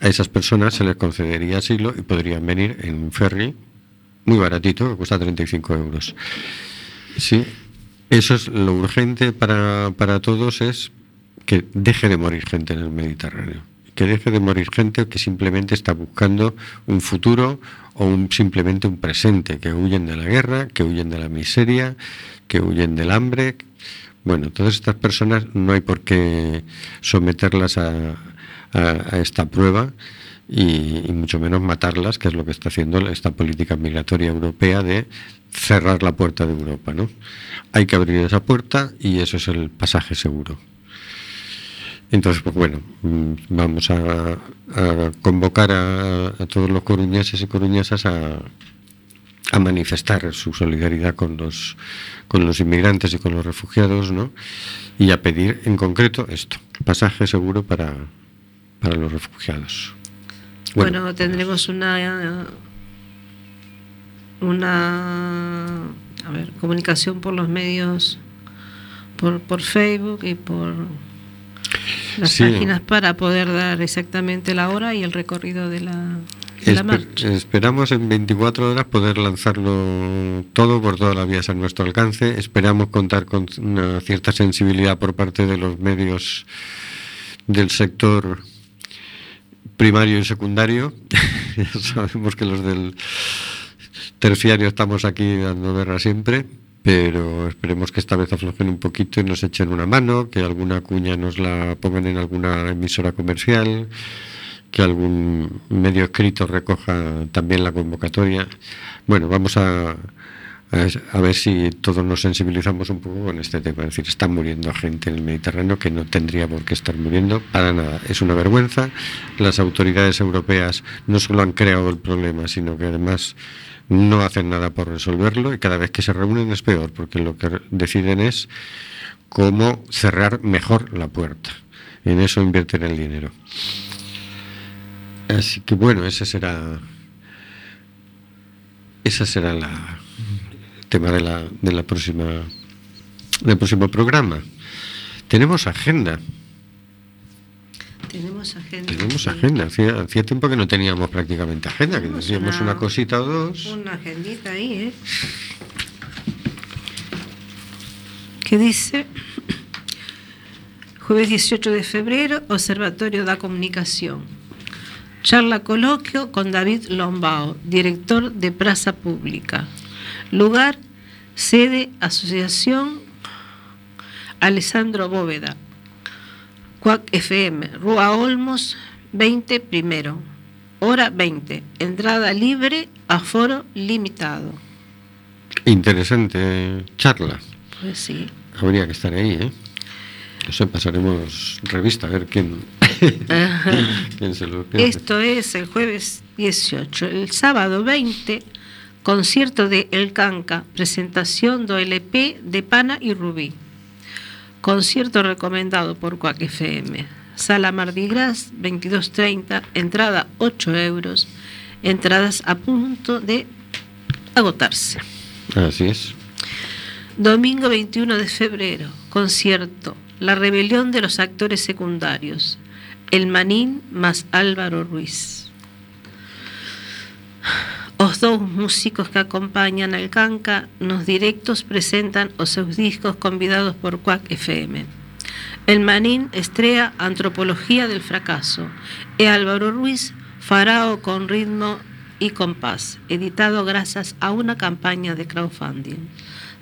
a esas personas se les concedería asilo y podrían venir en un ferry muy baratito, que cuesta 35 euros. Sí, eso es lo urgente para, para todos, es que deje de morir gente en el Mediterráneo. Que deje de morir gente que simplemente está buscando un futuro o un, simplemente un presente, que huyen de la guerra, que huyen de la miseria, que huyen del hambre. Bueno, todas estas personas no hay por qué someterlas a, esta prueba y, y mucho menos matarlas, que es lo que está haciendo esta política migratoria europea de cerrar la puerta de Europa. ¿no? Hay que abrir esa puerta y eso es el pasaje seguro. Entonces, pues bueno, mm, vamos a, a convocar a, a todos los coruñeses y coruñesas a, a manifestar su solidaridad con los, con los inmigrantes y con los refugiados, ¿no? Y a pedir en concreto esto, pasaje seguro para, para los refugiados. Bueno, tendremos una una a ver, comunicación por los medios por, por Facebook y por las Sí. páginas para poder dar exactamente la hora y el recorrido de la, de la marcha. esperamos en 24 horas poder lanzarlo todo por todas las vías a nuestro alcance. Esperamos contar con una cierta sensibilidad por parte de los medios del sector primario y secundario. Sabemos que los del terciario estamos aquí dando guerra siempre, pero esperemos que esta vez aflojen un poquito y nos echen una mano, que alguna cuña nos la pongan en alguna emisora comercial, que algún medio escrito recoja también la convocatoria. Bueno, vamos a, a, ver si todos nos sensibilizamos un poco con este tema. Es decir, está muriendo gente en el Mediterráneo que no tendría por qué estar muriendo para nada. Es una vergüenza. Las autoridades europeas no solo han creado el problema, sino que además no hacen nada por resolverlo y cada vez que se reúnen es peor, porque lo que deciden es cómo cerrar mejor la puerta. En eso invierten el dinero. Así que bueno, ese será. Ese será la el tema de la, de la próxima del próximo programa. Tenemos agenda. Tenemos agenda. Tenemos agenda. Hacía, hacía tiempo que no teníamos prácticamente agenda, que decíamos una- una cosita o dos. Una agendita ahí, ¿eh? Que dice, jueves 18 de febrero, Observatorio da Comunicación. Charla coloquio con David Lombao, director de Plaza Pública. Lugar, sede, Asociación Alessandro Bóveda. Cuac FM, Rua Olmos, 20 primero. Hora 20. Entrada libre, aforo limitado. Interesante charla. Pues sí. Habría que estar ahí, ¿eh? No sé, pasaremos revista a ver quién, quién se lo pierde. Esto es el jueves 18. El sábado 20, concierto de El Canca, presentación do LP de Pana y Rubí. Concierto recomendado por Cuac FM. Sala Mardi Gras, 22.30, entrada 8 euros, entradas a punto de agotarse. Así es. Domingo 21 de febrero, concierto La rebelión de los actores secundarios. El Manín más Álvaro Ruiz. Os dous músicos que acompañan al Canca nos directos presentan os discos convidados por Quack FM. El Manín estrea Antropología del fracaso e Álvaro Ruiz farao con ritmo y compás, editado gracias a una campaña de crowdfunding.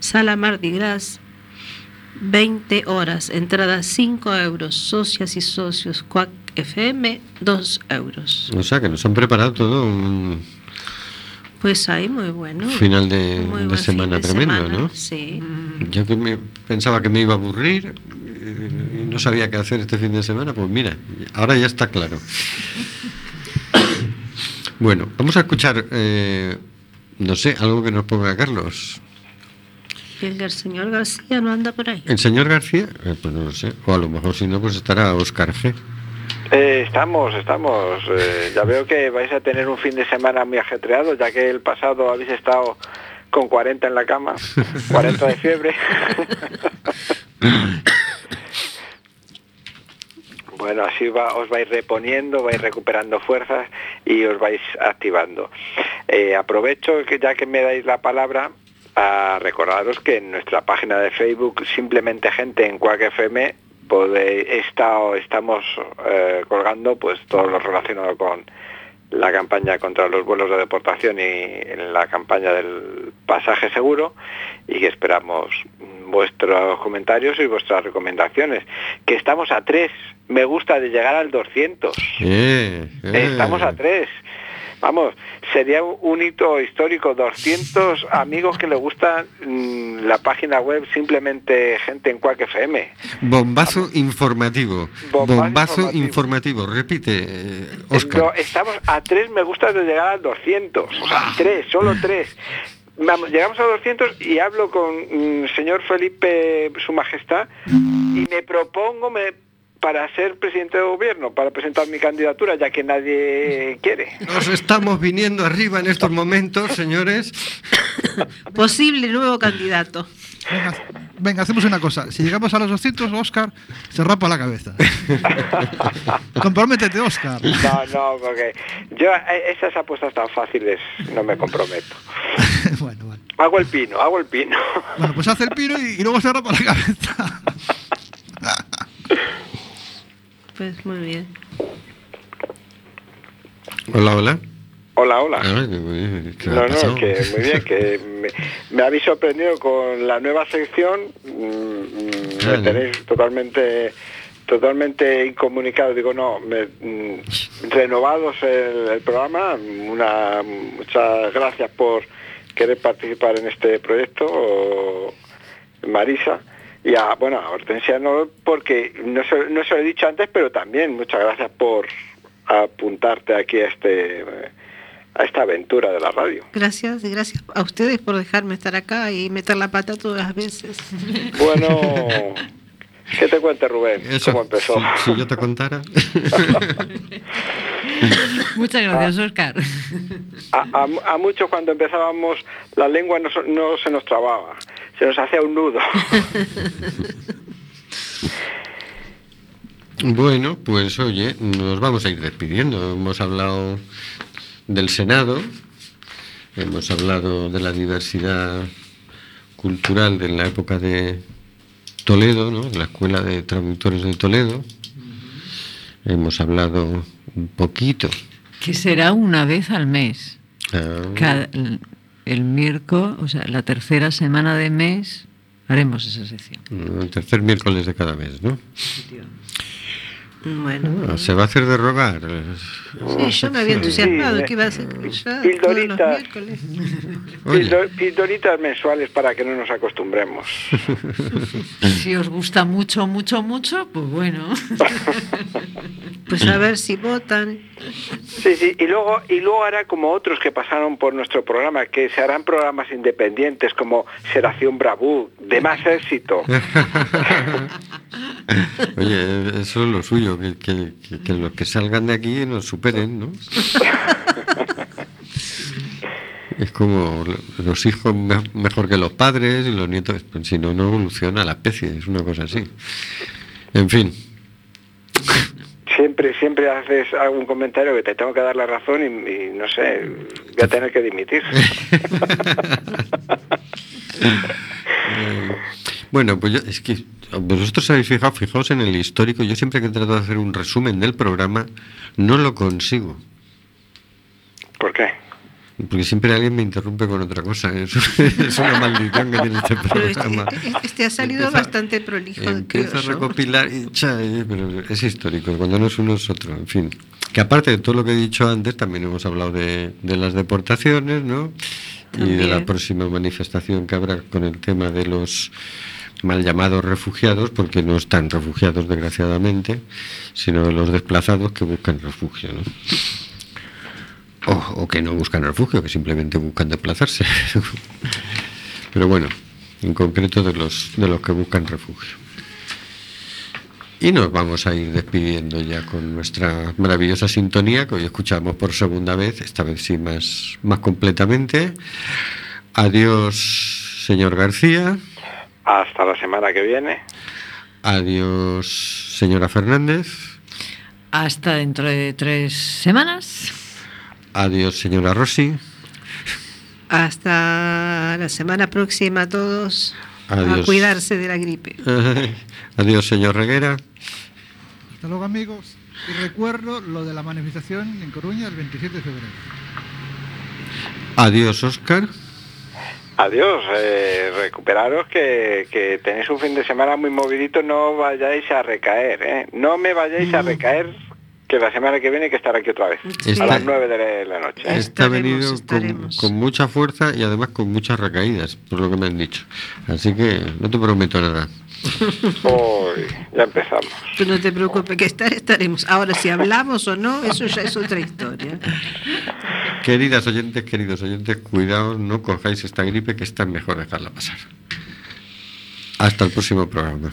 Sala Mardi Gras, 20 horas, entrada 5 euros, socias y socios, Quack FM, 2 euros. O sea que nos han preparado todo un Pues ahí muy bueno. final de, Muy de buen semana fin de tremendo, semana, ¿no? Sí. Yo que me pensaba que me iba a aburrir eh, y no sabía qué hacer este fin de semana, pues mira, ahora ya está claro. Bueno, vamos a escuchar, eh, no sé, algo que nos ponga Carlos. El señor García no anda por ahí. ¿El señor García? Eh, pues no lo sé. O a lo mejor si no, pues estará Oscar G. Eh, estamos, estamos. Eh, ya veo que vais a tener un fin de semana muy ajetreado, ya que el pasado habéis estado con 40 en la cama, 40 de fiebre. Bueno, así va, os vais reponiendo, vais recuperando fuerzas y os vais activando. Eh, aprovecho que ya que me dais la palabra a recordaros que en nuestra página de Facebook, simplemente gente en Quack FM, está- estamos eh, colgando pues todo lo relacionado con la campaña contra los vuelos de deportación y en la campaña del pasaje seguro y que esperamos vuestros comentarios y vuestras recomendaciones. Que estamos a tres, me gusta de llegar al 200. Eh, eh. Estamos a tres. Vamos, sería un hito histórico, 200 amigos que le gustan mm, la página web simplemente gente en Quack FM. Bombazo informativo. Bombazo Bombazo informativo. informativo. Repite, eh, Oscar. No, estamos a tres me gusta de llegar al 200. O Ah. sea, tres, solo tres. Vamos, llegamos a 200 y hablo con mm, señor Felipe, su majestad, y me propongo me, para ser presidente de gobierno, para presentar mi candidatura, ya que nadie quiere. Nos estamos viniendo arriba en estos momentos, señores. Posible nuevo candidato. Venga, venga, hacemos una cosa. Si llegamos a los 200, Oscar se rapa la cabeza. Comprométete, Oscar. No, no, porque yo eh, esas apuestas tan fáciles no me comprometo. bueno, bueno. Hago el pino, hago el pino. Bueno, pues hace el pino y, y luego se rapa la cabeza. Pues muy bien. Hola, hola. Hola, hola. Ah, ¿qué- qué ha No, no, que muy bien, que me, me habéis sorprendido con la nueva sección. mm, mm, me tenéis totalmente totalmente incomunicado. Digo, no, me, mm, renovados el, el programa. Una, muchas gracias por querer participar en este proyecto, Marisa. Y a, bueno, a Hortensia no, porque no se, no se lo he dicho antes, pero también muchas gracias por apuntarte aquí a este a esta aventura de la radio. Gracias y gracias a ustedes por dejarme estar acá y meter la pata todas las veces. Bueno, ¿qué te cuente Rubén? Eso, ¿Cómo empezó? Si, si yo te contara. Muchas gracias, Oscar. A, a- a muchos cuando empezábamos la lengua no, no se nos trababa, se nos hacía un nudo. Bueno, pues oye, nos vamos a ir despidiendo. Hemos hablado del Senado, hemos hablado de la diversidad cultural de la época de Toledo, ¿no? de la Escuela de Traductores de Toledo. Hemos hablado un poquito Que será una vez al mes. Ah, Cada- el, miércoles, o sea, la tercera semana de mes, haremos esa sección. el tercer miércoles de cada mes, ¿no? Bueno. Ah, Se va a hacer de rogar. Sí, yo me había entusiasmado Sí, que iba a ser Pildoritas mensuales para que no nos acostumbremos. Si os gusta mucho, mucho, mucho, pues bueno. Pues a ver si votan. Sí, sí, y luego, y luego hará como otros que pasaron por nuestro programa, que se harán programas independientes como Seración Bravú, de más éxito. Oye, eso es lo suyo, que, que- que- que los que salgan de aquí nos superen, ¿no? Es como los hijos me- mejor que los padres y los nietos, pues, si no, no evoluciona la especie, es una cosa así. En fin, Siempre, siempre haces algún comentario que te tengo que dar la razón y, y no sé, voy a tener que dimitir. Eh, bueno, pues yo, es que vosotros habéis fijado, fijaos en el histórico, yo siempre que trato de hacer un resumen del programa, no lo consigo. ¿Por qué? Porque siempre alguien me interrumpe con otra cosa. Es, es una maldición que tiene este este, programa. este ha salido Empieza- bastante prolijo. creo Empieza a recopilar y cha, eh, pero es histórico, cuando no es uno es otro, en fin. Que aparte de todo lo que he dicho antes, también hemos hablado de, de las deportaciones, ¿no? Y de la próxima manifestación que habrá con el tema de los mal llamados refugiados, porque no están refugiados desgraciadamente, sino de los desplazados que buscan refugio, ¿no? O, o que no buscan refugio, que simplemente buscan desplazarse. Pero bueno, en concreto de los, de los que buscan refugio. Y nos vamos a ir despidiendo ya con nuestra maravillosa sintonía que hoy escuchamos por segunda vez, esta vez sí más, más completamente. Adiós, señor García. Hasta la semana que viene. Adiós, señora Fernández. Hasta dentro de tres semanas. Adiós, señora Rossi. Hasta la semana próxima a todos. Adiós. A cuidarse de la gripe. Adiós, señor Reguera. Hasta luego, amigos. Y recuerdo lo de la manifestación en Coruña el 27 de febrero. Adiós, Oscar. Adiós, eh, recuperaros que, que tenéis un fin de semana muy movidito, no vayáis a recaer, ¿eh? No me vayáis a recaer, que la semana que viene hay que estar aquí otra vez, Sí. a las 9 de la noche. ¿eh? Está venido con, con mucha fuerza y además con muchas recaídas, por lo que me han dicho. Así que no te prometo nada. Uy, ya empezamos. Tú no te preocupes, que estar estaremos. Ahora, si hablamos o no, eso ya es otra historia. Queridas oyentes, queridos oyentes, cuidaos, no cojáis esta gripe que está mejor dejarla pasar. Hasta el próximo programa.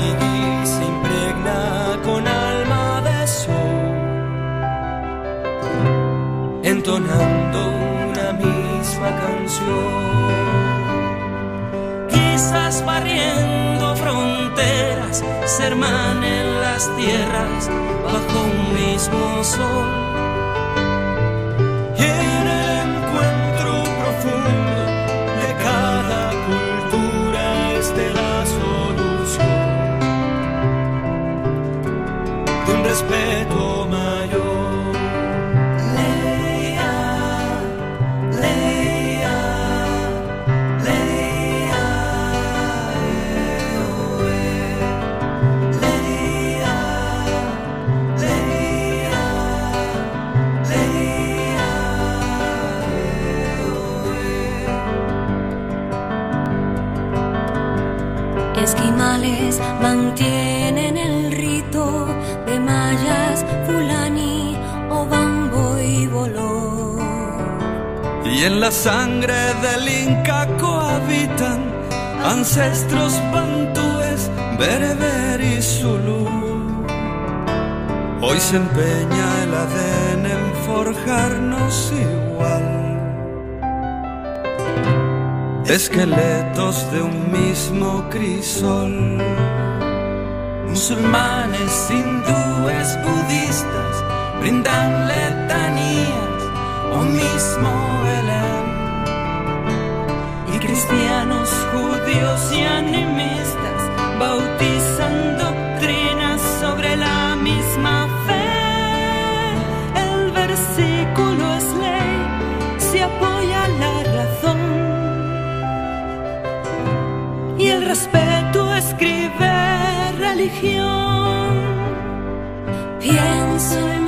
una misma canción. Quizás barriendo fronteras se hermanen las tierras bajo un mismo sol. Y en el encuentro profundo de cada cultura esté la solución de un respeto mayor. Mantienen el rito de mayas, fulani o bambo y boló. Y en la sangre del Inca cohabitan ancestros bantúes, bereber y zulú. Hoy se empeña el ADN en forjarnos igual. Esqueletos de un mismo crisol. Musulmanes, hindúes, budistas brindan letanías o mismo Belén. Y cristianos, judíos y animistas bautizan religión. Pienso en